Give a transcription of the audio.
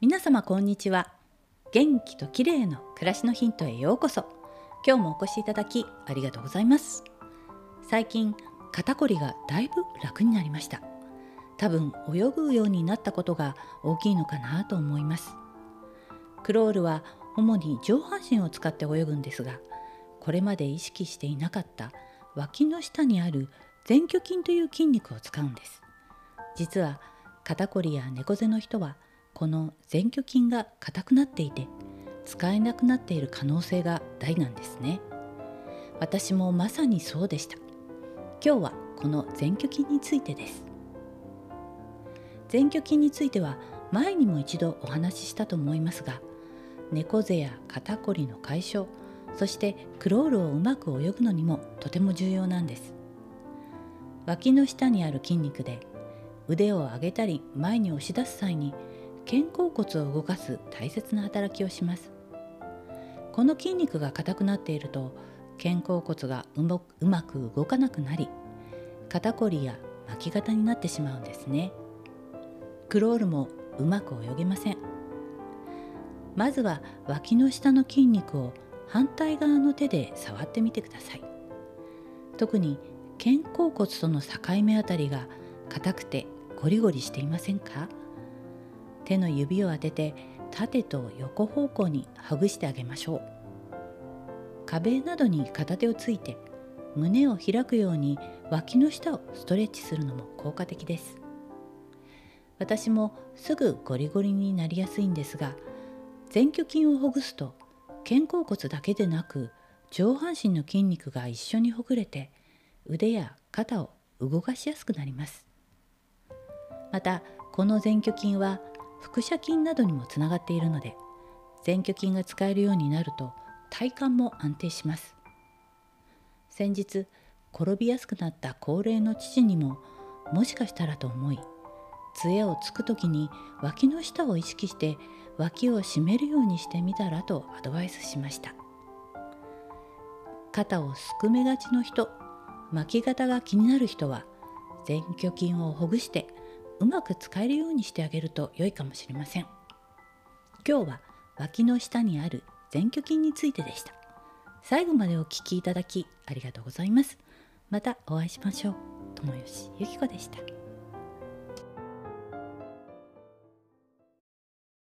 皆様こんにちは。元気と綺麗の暮らしのヒントへようこそ。今日もお越しいただきありがとうございます。最近肩こりがだいぶ楽になりました。多分泳ぐようになったことが大きいのかなと思います。クロールは主に上半身を使って泳ぐんですがこれまで意識していなかった脇の下にある前鋸筋という筋肉を使うんです。実は肩こりや猫背の人はこの前鋸筋が硬くなっていて使えなくなっている可能性が大なんですね。私もまさにそうでした。今日はこの前鋸筋についてです。前鋸筋については前にも一度お話ししたと思いますが猫背や肩こりの解消そしてクロールをうまく泳ぐのにもとても重要なんです。脇の下にある筋肉で腕を上げたり前に押し出す際に肩甲骨を動かす大切な働きをします。この筋肉が硬くなっていると肩甲骨がうまく動かなくなり肩こりや巻き肩になってしまうんですね。クロールもうまく泳げません。まずは脇の下の筋肉を反対側の手で触ってみてください。特に肩甲骨との境目あたりが硬くてゴリゴリしていませんか？手の指を当てて縦と横方向にほぐしてあげましょう。壁などに片手をついて胸を開くように脇の下をストレッチするのも効果的です。私もすぐゴリゴリになりやすいんですが前鋸筋をほぐすと肩甲骨だけでなく上半身の筋肉が一緒にほぐれて腕や肩を動かしやすくなります。またこの前鋸筋は腹斜筋などにもつながっているので前鋸筋が使えるようになると体幹も安定します。先日転びやすくなった高齢の父にももしかしたらと思い杖をつく時に脇の下を意識して脇を締めるようにしてみたらとアドバイスしました。肩をすくめがちの人巻き肩が気になる人は前鋸筋をほぐしてうまく使えるようにしてあげると良いかもしれません。今日は脇の下にある前鋸筋についてでした。最後までお聴きいただきありがとうございます。またお会いしましょう。友吉ゆき子でした。